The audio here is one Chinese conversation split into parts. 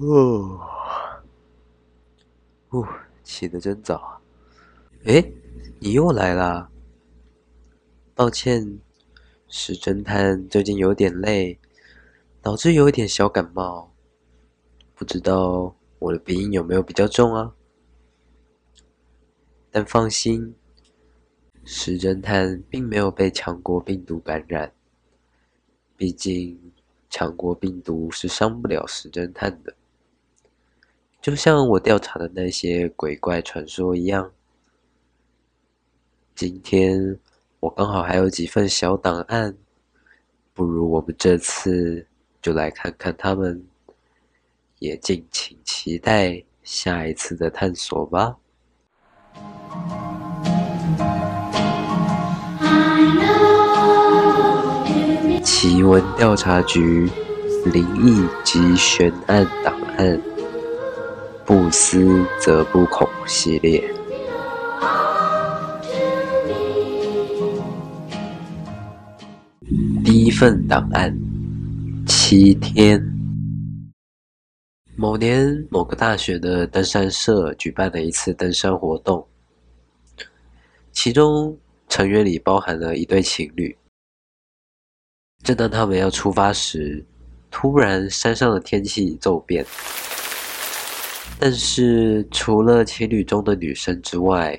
哦，哦，起得真早啊！诶，你又来啦。抱歉，石侦探最近有点累，导致有一点小感冒。不知道我的鼻音有没有比较重啊？但放心，石侦探并没有被强国病毒感染。毕竟，强国病毒是伤不了石侦探的。就像我调查的那些鬼怪传说一样，今天我刚好还有几份小档案，不如我们这次就来看看他们，也敬请期待下一次的探索吧。奇闻调查局灵异及悬案档案。不思则不恐系列，第一份档案：七天。某年，某个大学的登山社举办了一次登山活动，其中成员里包含了一对情侣。正当他们要出发时，突然山上的天气骤变。但是，除了情侣中的女生之外，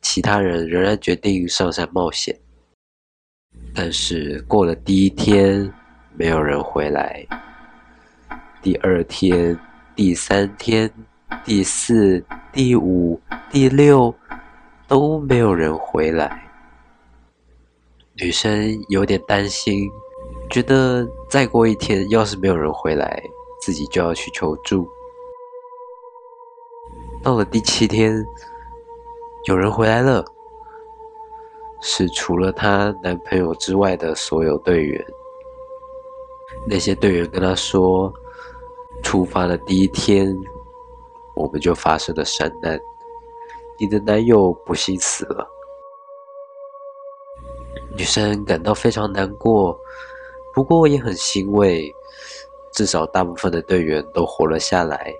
其他人仍然决定上山冒险。但是过了第一天，没有人回来；第二天、第三天、第四、第五、第六都没有人回来。女生有点担心，觉得再过一天，要是没有人回来，自己就要去求助。到了第七天，有人回来了，是除了她男朋友之外的所有队员。那些队员跟她说，出发的第一天，我们就发生了山难，你的男友不幸死了。女生感到非常难过，不过也很欣慰，至少大部分的队员都活了下来。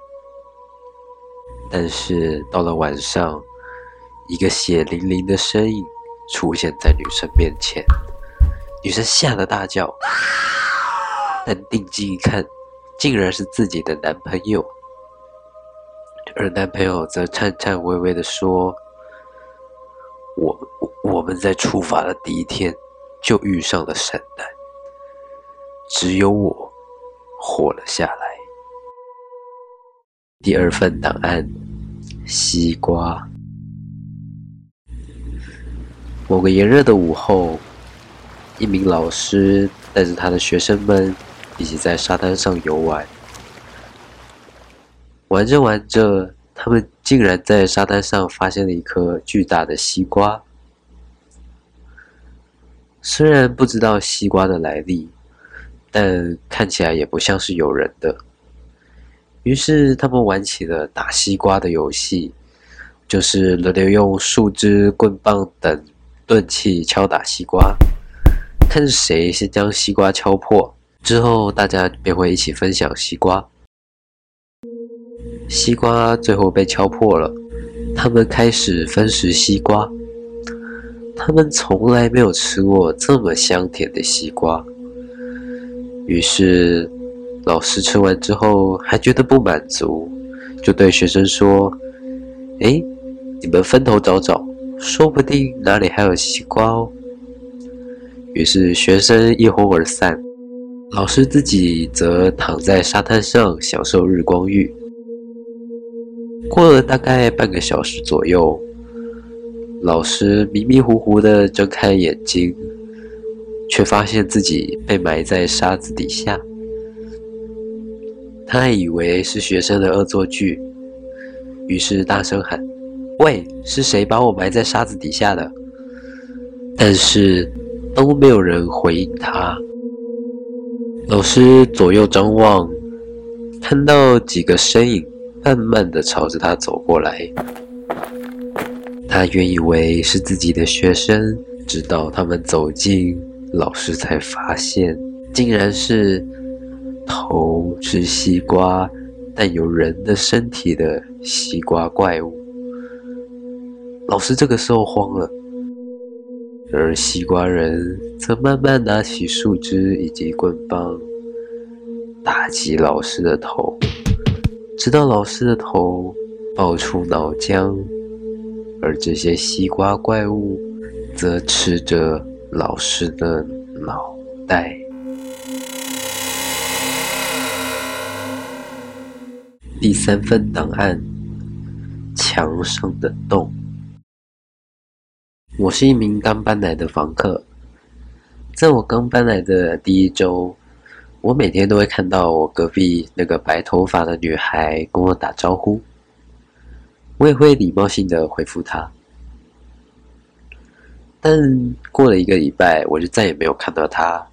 但是到了晚上，一个血淋淋的身影出现在女生面前，女生吓得大叫，但定睛一看，竟然是自己的男朋友，而男朋友则颤颤巍巍地说：“我我们在出发的第一天就遇上了山难，只有我活了下来。”第二份档案：西瓜。某个炎热的午后，一名老师带着他的学生们一起在沙滩上游玩。玩着玩着，他们竟然在沙滩上发现了一颗巨大的西瓜。虽然不知道西瓜的来历，但看起来也不像是有人的。于是他们玩起了打西瓜的游戏，就是轮流用树枝、棍棒等钝器敲打西瓜，看谁先将西瓜敲破。之后大家便会一起分享西瓜。西瓜最后被敲破了，他们开始分食西瓜。他们从来没有吃过这么香甜的西瓜，于是。老师吃完之后还觉得不满足，就对学生说：“哎，你们分头找找，说不定哪里还有西瓜哦。”于是学生一哄而散，老师自己则躺在沙滩上享受日光浴。过了大概半个小时左右，老师迷迷糊糊地睁开眼睛，却发现自己被埋在沙子底下。他还以为是学生的恶作剧，于是大声喊：“喂，是谁把我埋在沙子底下的？”但是都没有人回应他。老师左右张望，看到几个身影慢慢地朝着他走过来。他原以为是自己的学生，直到他们走近，老师才发现，竟然是。头吃西瓜，但有人的身体的西瓜怪物。老师这个时候慌了，而西瓜人则慢慢拿起树枝以及棍棒，打击老师的头，直到老师的头爆出脑浆，而这些西瓜怪物则吃着老师的脑袋。第三份档案：墙上的洞。我是一名刚搬来的房客，在我刚搬来的第一周，我每天都会看到我隔壁那个白头发的女孩跟我打招呼，我也会礼貌性的回复她。但过了一个礼拜，我就再也没有看到她。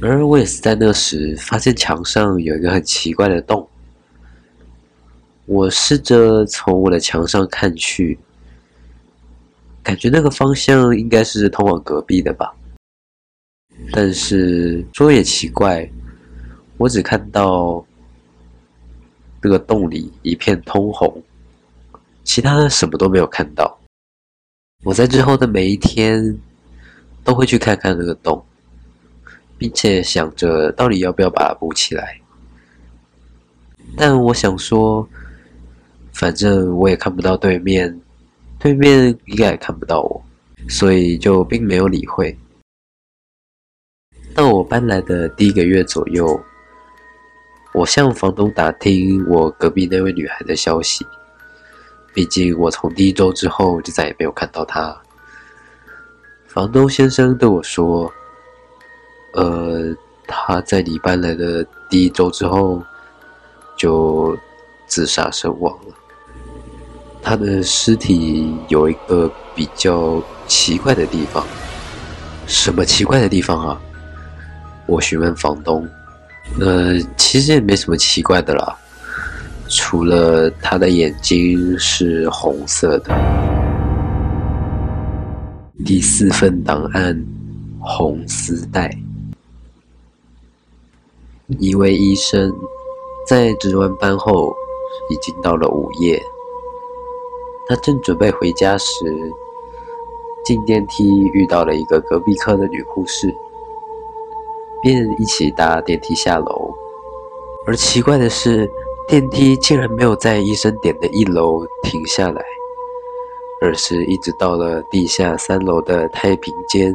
而我也是在那时发现墙上有一个很奇怪的洞。我试着从我的墙上看去，感觉那个方向应该是通往隔壁的吧。但是说也奇怪，我只看到那个洞里一片通红，其他的什么都没有看到。我在之后的每一天都会去看看那个洞，并且想着到底要不要把它补起来。但我想说。反正我也看不到对面，对面应该也看不到我，所以就并没有理会。到我搬来的第一个月左右，我向房东打听我隔壁那位女孩的消息，毕竟我从第一周之后就再也没有看到她。房东先生对我说：“呃，她在你搬来的第一周之后就自杀身亡了。”他的尸体有一个比较奇怪的地方，什么奇怪的地方啊？我询问房东。呃，其实也没什么奇怪的啦，除了他的眼睛是红色的。第四份档案：红丝带。一位医生在值完班后，已经到了午夜。他正准备回家时，进电梯遇到了一个隔壁科的女护士，便一起搭电梯下楼。而奇怪的是，电梯竟然没有在医生点的一楼停下来，而是一直到了地下三楼的太平间。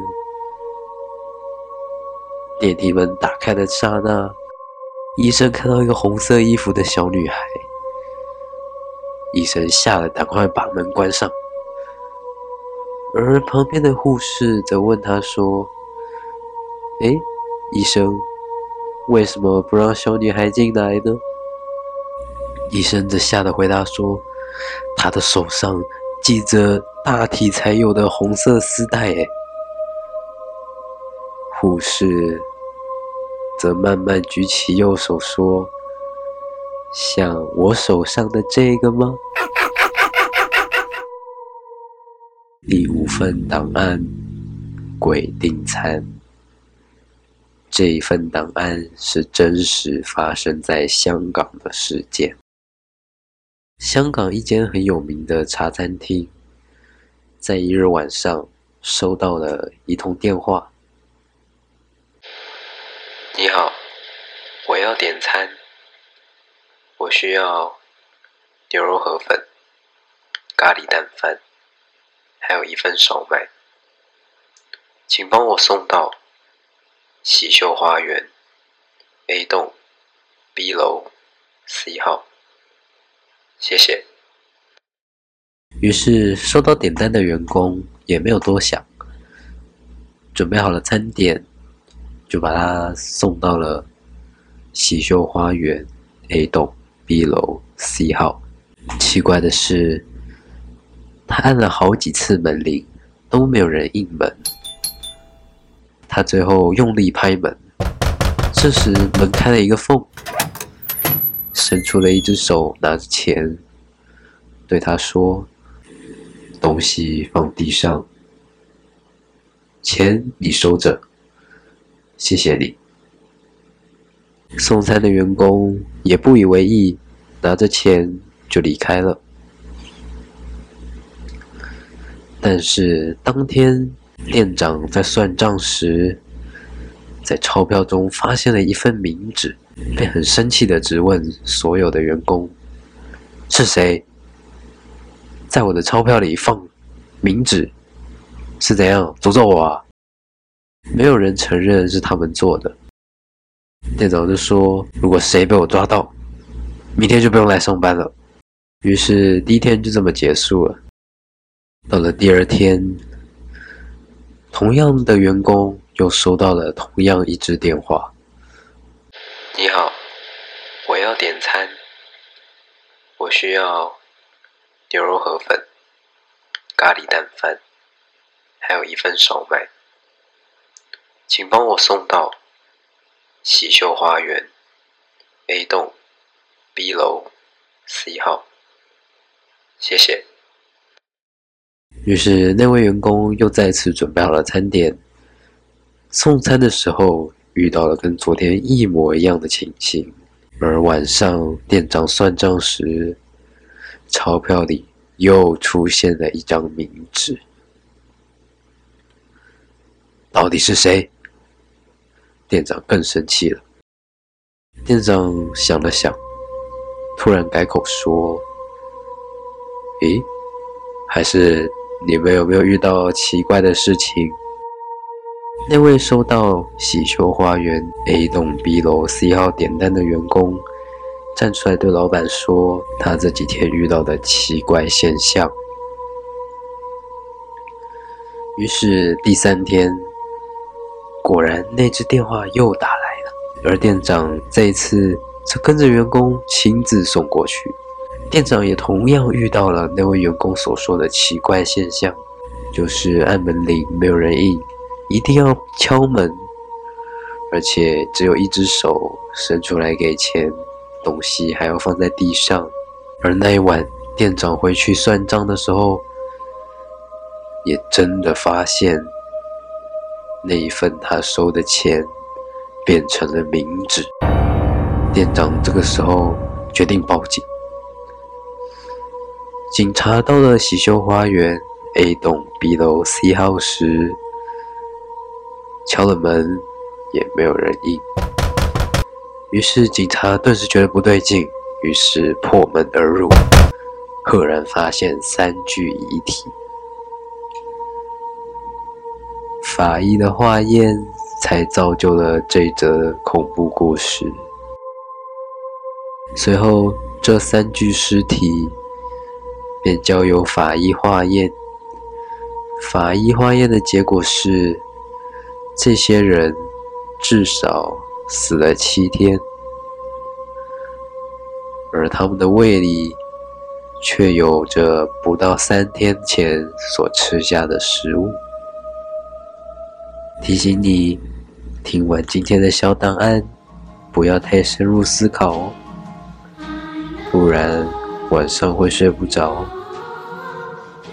电梯门打开的刹那，医生看到一个红色衣服的小女孩。医生吓得赶快把门关上，而旁边的护士则问他说：“哎，医生，为什么不让小女孩进来呢？”医生则吓得回答说：“她的手上系着大体才有的红色丝带。”哎，护士则慢慢举起右手说。像我手上的这个吗？第五份档案：鬼订餐。这一份档案是真实发生在香港的事件。香港一间很有名的茶餐厅，在一日晚上收到了一通电话。你好，我要点餐。我需要牛肉河粉、咖喱蛋饭，还有一份烧麦，请帮我送到喜秀花园 A 栋 B 楼 C 号，谢谢。于是收到点单的员工也没有多想，准备好了餐点，就把它送到了喜秀花园 A 栋。B 楼 C 号，奇怪的是，他按了好几次门铃，都没有人应门。他最后用力拍门，这时门开了一个缝，伸出了一只手，拿着钱，对他说：“东西放地上，钱你收着，谢谢你。”送餐的员工也不以为意，拿着钱就离开了。但是当天店长在算账时，在钞票中发现了一份冥纸，便很生气地质问所有的员工：“是谁在我的钞票里放冥纸？是怎样诅咒我啊？”没有人承认是他们做的。店长就说：“如果谁被我抓到，明天就不用来上班了。”于是第一天就这么结束了。到了第二天，同样的员工又收到了同样一支电话：“你好，我要点餐，我需要牛肉河粉、咖喱蛋饭，还有一份烧麦，请帮我送到。”喜秀花园 A 栋 B 楼 C 号，谢谢。于是那位员工又再次准备好了餐点。送餐的时候遇到了跟昨天一模一样的情形，而晚上店长算账时，钞票里又出现了一张冥纸。到底是谁？店长更生气了。店长想了想，突然改口说：“诶，还是你们有没有遇到奇怪的事情？”那位收到喜秀花园 A 栋 B 楼 C 号点单的员工站出来对老板说：“他这几天遇到的奇怪现象。”于是第三天。果然，那只电话又打来了，而店长这一次则跟着员工亲自送过去。店长也同样遇到了那位员工所说的奇怪现象，就是按门铃没有人应，一定要敲门，而且只有一只手伸出来给钱，东西还要放在地上。而那一晚，店长回去算账的时候，也真的发现。那一份他收的钱变成了冥纸。店长这个时候决定报警。警察到了喜秀花园 A 栋 B 楼 C 号时，敲了门也没有人应。于是警察顿时觉得不对劲，于是破门而入，赫然发现三具遗体。法医的化验才造就了这则恐怖故事。随后，这三具尸体便交由法医化验。法医化验的结果是，这些人至少死了七天，而他们的胃里却有着不到三天前所吃下的食物。提醒你，听完今天的小档案，不要太深入思考哦，不然晚上会睡不着。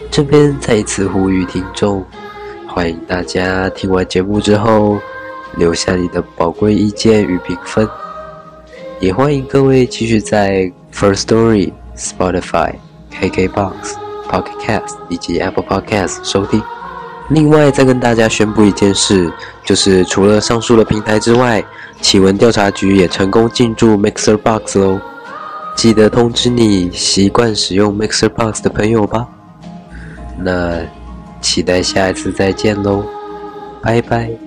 这边再一次呼吁听众，欢迎大家听完节目之后留下你的宝贵意见与评分，也欢迎各位继续在 First Story、Spotify、KKBox、Pocket Cast 以及 Apple Podcast 收听。另外，再跟大家宣布一件事，就是除了上述的平台之外，企闻调查局也成功进驻 Mixer Box 哦！记得通知你习惯使用 Mixer Box 的朋友吧。那期待下一次再见喽，拜拜。